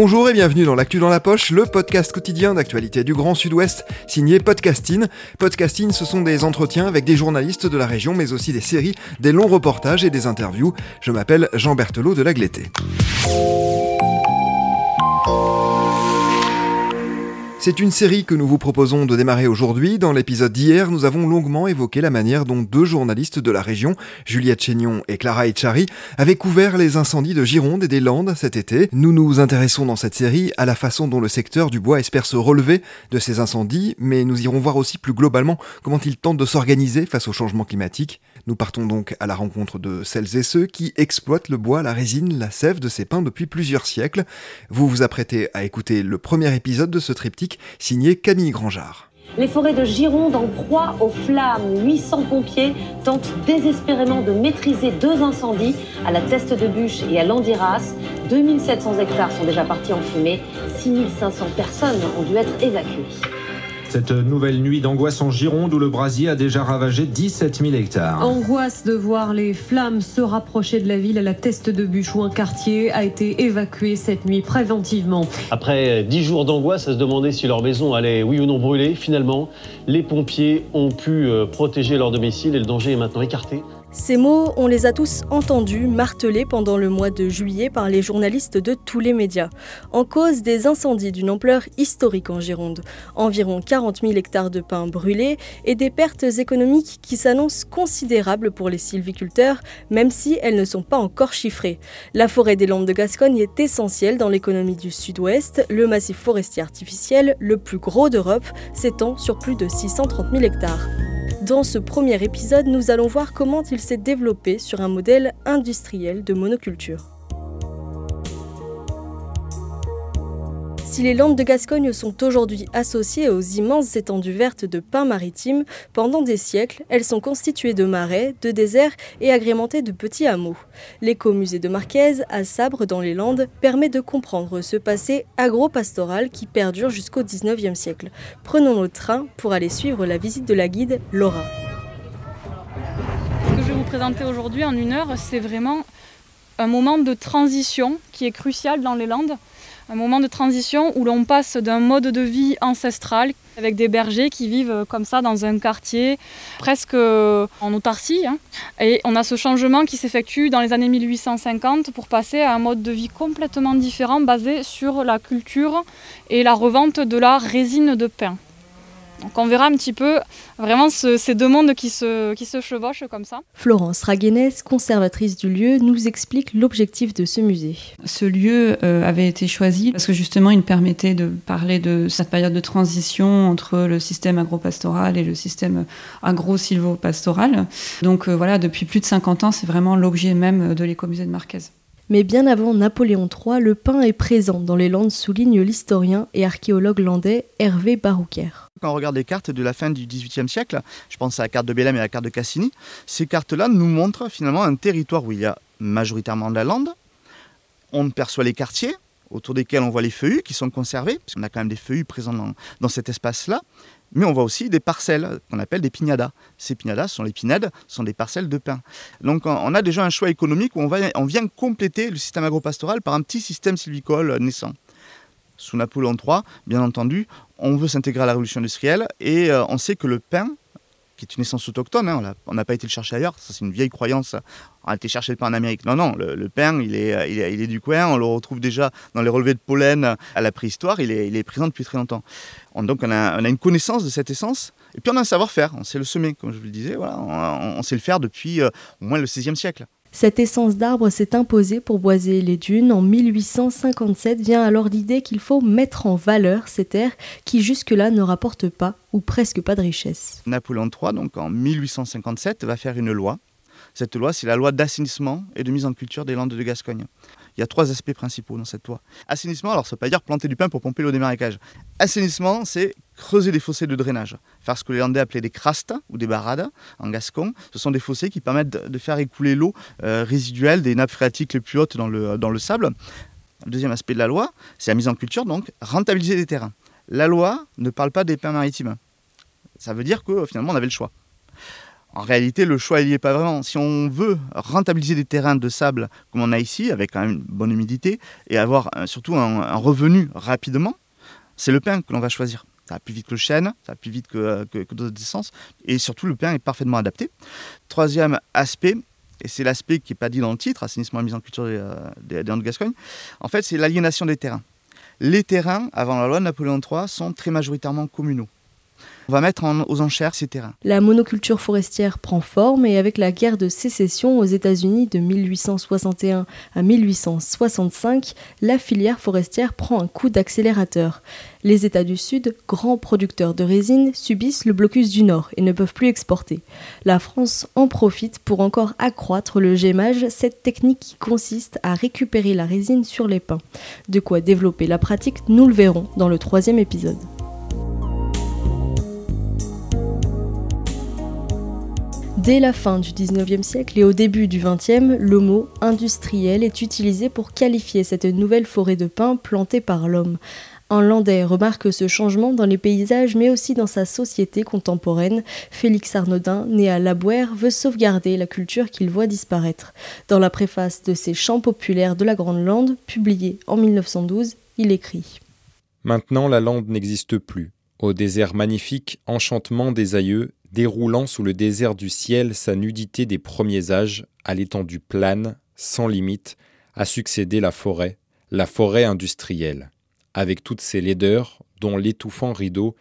Bonjour et bienvenue dans l'actu dans la poche, le podcast quotidien d'actualité du Grand Sud-Ouest, signé Podcasting. Podcasting, ce sont des entretiens avec des journalistes de la région, mais aussi des séries, des longs reportages et des interviews. Je m'appelle Jean Berthelot de Lagleté. C'est une série que nous vous proposons de démarrer aujourd'hui. Dans l'épisode d'hier, nous avons longuement évoqué la manière dont deux journalistes de la région, Juliette Chénion et Clara Echari, avaient couvert les incendies de Gironde et des Landes cet été. Nous nous intéressons dans cette série à la façon dont le secteur du bois espère se relever de ces incendies, mais nous irons voir aussi plus globalement comment il tente de s'organiser face au changement climatique. Nous partons donc à la rencontre de celles et ceux qui exploitent le bois, la résine, la sève de ces pins depuis plusieurs siècles. Vous vous apprêtez à écouter le premier épisode de ce triptyque signé Camille Grangeard. Les forêts de Gironde en proie aux flammes. 800 pompiers tentent désespérément de maîtriser deux incendies à la Teste de Bûche et à Landiras. 2700 hectares sont déjà partis en fumée. 6500 personnes ont dû être évacuées. Cette nouvelle nuit d'angoisse en Gironde où le brasier a déjà ravagé 17 000 hectares. Angoisse de voir les flammes se rapprocher de la ville à la Teste de Bûche où un quartier a été évacué cette nuit préventivement. Après dix jours d'angoisse à se demander si leur maison allait oui ou non brûler, finalement, les pompiers ont pu euh, protéger leur domicile et le danger est maintenant écarté. Ces mots, on les a tous entendus, martelés pendant le mois de juillet par les journalistes de tous les médias, en cause des incendies d'une ampleur historique en Gironde, environ 40 000 hectares de pins brûlés et des pertes économiques qui s'annoncent considérables pour les sylviculteurs, même si elles ne sont pas encore chiffrées. La forêt des Landes de Gascogne est essentielle dans l'économie du sud-ouest, le massif forestier artificiel, le plus gros d'Europe, s'étend sur plus de 630 000 hectares. Dans ce premier épisode, nous allons voir comment il s'est développé sur un modèle industriel de monoculture. Si les Landes de Gascogne sont aujourd'hui associées aux immenses étendues vertes de pins maritimes, pendant des siècles, elles sont constituées de marais, de déserts et agrémentées de petits hameaux. L'écomusée de Marquez, à Sabre dans les Landes, permet de comprendre ce passé agro-pastoral qui perdure jusqu'au 19e siècle. Prenons le train pour aller suivre la visite de la guide Laura. Présenter aujourd'hui en une heure, c'est vraiment un moment de transition qui est crucial dans les Landes un moment de transition où l'on passe d'un mode de vie ancestral avec des bergers qui vivent comme ça dans un quartier presque en autarcie. Hein. Et on a ce changement qui s'effectue dans les années 1850 pour passer à un mode de vie complètement différent basé sur la culture et la revente de la résine de pin. Donc on verra un petit peu vraiment ces deux mondes qui se, qui se chevauchent comme ça. Florence Raguenès, conservatrice du lieu, nous explique l'objectif de ce musée. Ce lieu euh, avait été choisi parce que justement il permettait de parler de cette période de transition entre le système agropastoral et le système agro-silvopastoral. Donc euh, voilà, depuis plus de 50 ans, c'est vraiment l'objet même de l'écomusée de Marquez. Mais bien avant Napoléon III, le pain est présent dans les Landes, souligne l'historien et archéologue landais Hervé Barouquer. Quand on regarde les cartes de la fin du XVIIIe siècle, je pense à la carte de Bélem et à la carte de Cassini, ces cartes-là nous montrent finalement un territoire où il y a majoritairement de la lande. On perçoit les quartiers autour desquels on voit les feuillus qui sont conservés, parce qu'on a quand même des feuillus présents dans, cet espace-là. Mais on voit aussi des parcelles qu'on appelle des pignadas. Ces pignadas sont les pinèdes, sont des parcelles de pin. Donc on a déjà un choix économique où on, vient compléter le système agropastoral par un petit système sylvicole naissant. Sous Napoléon III, bien entendu, on veut s'intégrer à la révolution industrielle et euh, on sait que le pain, qui est une essence autochtone, hein, on n'a pas été le chercher ailleurs, ça c'est une vieille croyance, on a été chercher le pain en Amérique. Non, non, le, pain, il est, il, est, du coin, on le retrouve déjà dans les relevés de pollen à la préhistoire, il est, il est présent depuis très longtemps. donc on a, on a, une connaissance de cette essence, et puis on a un savoir-faire, on sait le semer, comme je vous le disais, voilà, on, sait le faire depuis euh, au moins le XVIe siècle. Cette essence d'arbre s'est imposée pour boiser les dunes. En 1857 vient alors l'idée qu'il faut mettre en valeur ces terres qui jusque-là ne rapportent pas ou presque pas de richesse. Napoléon III, donc en 1857, va faire une loi. Cette loi, c'est la loi d'assainissement et de mise en culture des Landes de Gascogne. Il y a trois aspects principaux dans cette loi. Assainissement, alors ça ne veut pas dire planter du pain pour pomper l'eau des marécages. Assainissement, c'est creuser des fossés de drainage, faire ce que les Landais appelaient des crastes ou des barades en gascon. Ce sont des fossés qui permettent de faire écouler l'eau euh, résiduelle des nappes phréatiques les plus hautes dans le, sable. Le deuxième aspect de la loi, c'est la mise en culture, donc rentabiliser les terrains. La loi ne parle pas des pins maritimes. Ça veut dire que finalement on avait le choix. En réalité, le choix n'y est pas vraiment. Si on veut rentabiliser des terrains de sable comme on a ici, avec quand même une bonne humidité, et avoir surtout un, revenu rapidement, c'est le pain que l'on va choisir. Ça va plus vite que le chêne, ça va plus vite que, d'autres essences, et surtout le pain est parfaitement adapté. Troisième aspect, et c'est l'aspect qui n'est pas dit dans le titre, assainissement et mise en culture des, des, de Gascogne, en fait c'est l'aliénation des terrains. Les terrains, avant la loi de Napoléon III, sont très majoritairement communaux. On va mettre aux enchères ces terrains. La monoculture forestière prend forme et avec la guerre de sécession aux États-Unis de 1861 à 1865, la filière forestière prend un coup d'accélérateur. Les États du Sud, grands producteurs de résine, subissent le blocus du Nord et ne peuvent plus exporter. La France en profite pour encore accroître le gémage, cette technique qui consiste à récupérer la résine sur les pins. De quoi développer la pratique, nous le verrons dans le troisième épisode. Dès la fin du 19e siècle et au début du 20e, le mot industriel est utilisé pour qualifier cette nouvelle forêt de pins plantée par l'homme. Un Landais remarque ce changement dans les paysages mais aussi dans sa société contemporaine. Félix Arnaudin, né à Labouère, veut sauvegarder la culture qu'il voit disparaître. Dans la préface de ses Chants populaires de la Grande Lande, publiée en 1912, il écrit Maintenant la lande n'existe plus. Au désert magnifique, enchantement des aïeux, déroulant sous le désert du ciel sa nudité des premiers âges, à l'étendue plane, sans limite, a succédé la forêt, la forêt industrielle, avec toutes ses laideurs, dont l'étouffant rideau,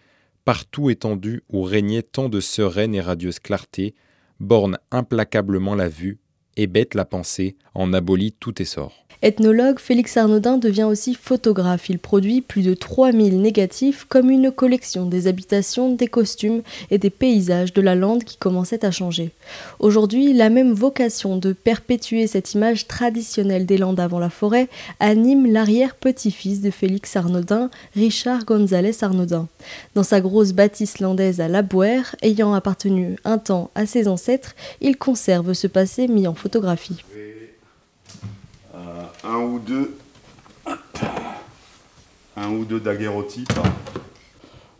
partout étendu où régnait tant de sereine et radieuse clarté, borne implacablement la vue, et bête la pensée, en abolit tout essor. Ethnologue, Félix Arnaudin devient aussi photographe. Il produit plus de 3000 négatifs comme une collection des habitations, des costumes et des paysages de la lande qui commençait à changer. Aujourd'hui, la même vocation de perpétuer cette image traditionnelle des landes avant la forêt anime l'arrière-petit-fils de Félix Arnaudin, Richard González Arnaudin. Dans sa grosse bâtisse landaise à Labouère, ayant appartenu un temps à ses ancêtres, il conserve ce passé mis en photographie un ou deux, un daguerreotypes.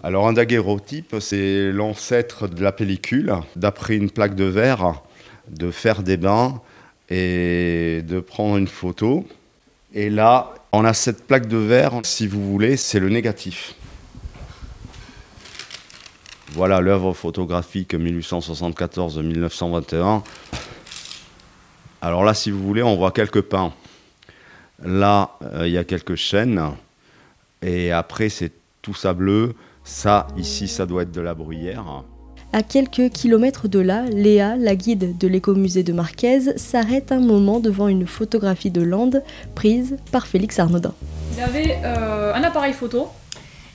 Alors un daguerreotype, c'est l'ancêtre de la pellicule, d'après une plaque de verre, de faire des bains et de prendre une photo. Et là, on a cette plaque de verre, si vous voulez, c'est le négatif. Voilà l'œuvre photographique 1874-1921. Alors là, si vous voulez, on voit quelques pins. Là, euh, il y a quelques chaînes. Et après, c'est tout sableux. Ça, ici, ça doit être de la bruyère. À quelques kilomètres de là, Léa, la guide de l'écomusée de Marquez, s'arrête un moment devant une photographie de Lande prise par Félix Arnaudin. Il avait euh, un appareil photo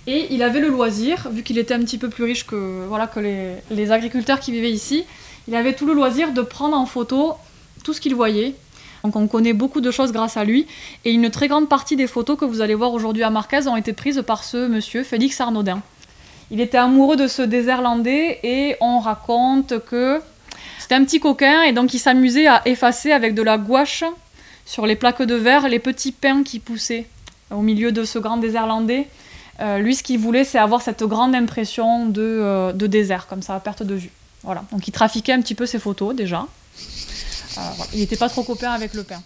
et il avait le loisir, vu qu'il était un petit peu plus riche que, voilà, que les, les agriculteurs qui vivaient ici, il avait tout le loisir de prendre en photo tout ce qu'il voyait, donc on connaît beaucoup de choses grâce à lui. Et une très grande partie des photos que vous allez voir aujourd'hui à Marquez ont été prises par ce monsieur, Félix Arnaudin. Il était amoureux de ce désert landais et on raconte que c'était un petit coquin et donc il s'amusait à effacer avec de la gouache sur les plaques de verre les petits pins qui poussaient au milieu de ce grand désert landais. Euh, lui, ce qu'il voulait, c'est avoir cette grande impression de, euh, de, désert, comme ça, à perte de vue. Voilà. Donc il trafiquait un petit peu ses photos déjà. Il n'était pas trop copain avec le pain.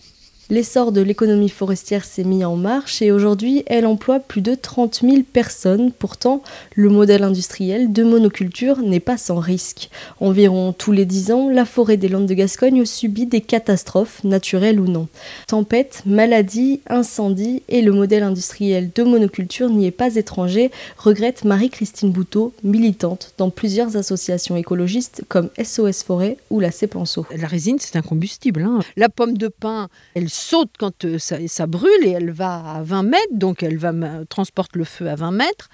L'essor de l'économie forestière s'est mis en marche et aujourd'hui elle emploie plus de 30 000 personnes. Pourtant, le modèle industriel de monoculture n'est pas sans risque. Environ tous les 10 ans, la forêt des Landes de Gascogne subit des catastrophes, naturelles ou non. Tempêtes, maladies, incendies et le modèle industriel de monoculture n'y est pas étranger, regrette Marie-Christine Bouteau, militante dans plusieurs associations écologistes comme SOS Forêt ou la Cépenceau. La résine, c'est un combustible. Hein. La pomme de pin, elle saute quand euh, ça, brûle et elle va à 20 mètres, donc elle va transporte le feu à 20 mètres.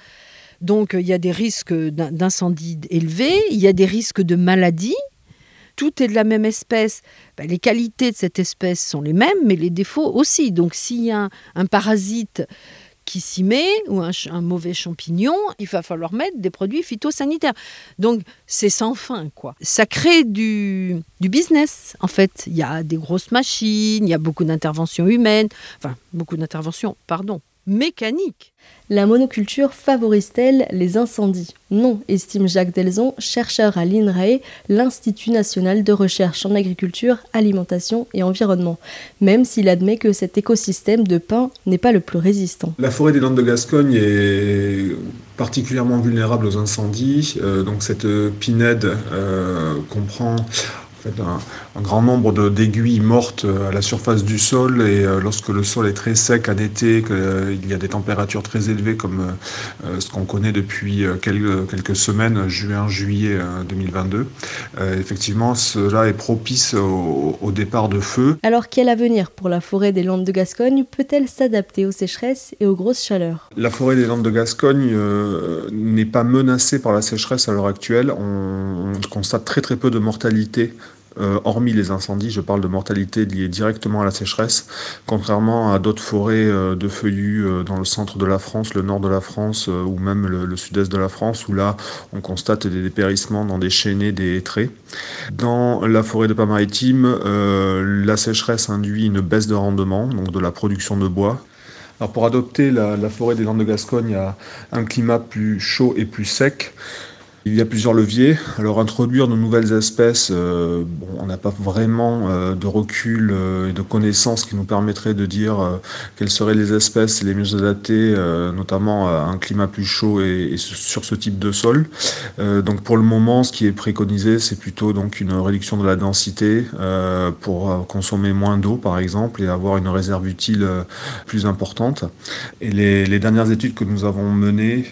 Donc il y a des risques d'incendie élevés, il y a des risques de maladie. Tout est de la même espèce. Ben, les qualités de cette espèce sont les mêmes, mais les défauts aussi. Donc s'il y a un parasite qui s'y met ou un, mauvais champignon, il va falloir mettre des produits phytosanitaires. Donc c'est sans fin quoi. Ça crée du, du business en fait. Il y a des grosses machines, il y a beaucoup d'interventions humaines, enfin beaucoup d'interventions, pardon, mécanique. La monoculture favorise-t-elle les incendies? Non, estime Jacques Delzon, chercheur à l'INRAE, l'Institut national de recherche en agriculture, alimentation et environnement, même s'il admet que cet écosystème de pins n'est pas le plus résistant. La forêt des Landes de Gascogne est particulièrement vulnérable aux incendies. Euh, donc cette pinède euh, comprend un, grand nombre d'aiguilles mortes euh, à la surface du sol et euh, lorsque le sol est très sec en été, qu'il euh, y a des températures très élevées comme ce qu'on connaît depuis quelques, quelques semaines, juin, juillet 2022, effectivement cela est propice au, au, départ de feu. Alors quel avenir pour la forêt des Landes de Gascogne peut-elle s'adapter aux sécheresses et aux grosses chaleurs? La forêt des Landes de Gascogne n'est pas menacée par la sécheresse à l'heure actuelle. On, on constate très très peu de mortalité euh, hormis les incendies, je parle de mortalité liée directement à la sécheresse, contrairement à d'autres forêts euh, de feuillus euh, dans le centre de la France, le nord de la France ou même le, sud-est de la France, où là on constate des dépérissements dans des chaînées, des traits. Dans la forêt de Pas-Maritime, la sécheresse induit une baisse de rendement, donc de la production de bois, alors pour adopter la, la, forêt des Landes de Gascogne à un climat plus chaud et plus sec, il y a plusieurs leviers. Alors introduire de nouvelles espèces, euh, bon, on n'a pas vraiment euh, de recul euh, et de connaissances qui nous permettraient de dire quelles seraient les espèces les mieux adaptées, notamment à un climat plus chaud et, et, sur ce type de sol. donc pour le moment, ce qui est préconisé, c'est plutôt donc une réduction de la densité pour consommer moins d'eau, par exemple, et avoir une réserve utile plus importante. Et les, les, dernières études que nous avons menées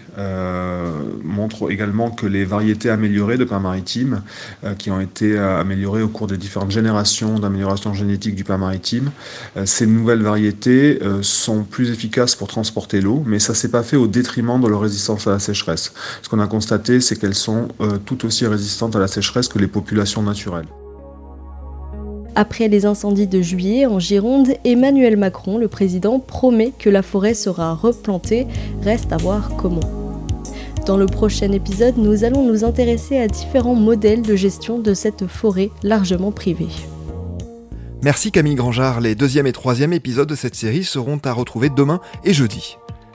montrent également que les variétés améliorées de pain maritime euh, qui ont été euh, améliorées au cours des différentes générations d'amélioration génétique du pain maritime. Euh, ces nouvelles variétés sont plus efficaces pour transporter l'eau, mais ça s'est pas fait au détriment de leur résistance à la sécheresse. Ce qu'on a constaté, c'est qu'elles sont tout aussi résistantes à la sécheresse que les populations naturelles. Après les incendies de juillet en Gironde, Emmanuel Macron, le président, promet que la forêt sera replantée. Reste à voir comment. Dans le prochain épisode, nous allons nous intéresser à différents modèles de gestion de cette forêt largement privée. Merci Camille Grangeard, les deuxième et troisième épisodes de cette série seront à retrouver demain et jeudi.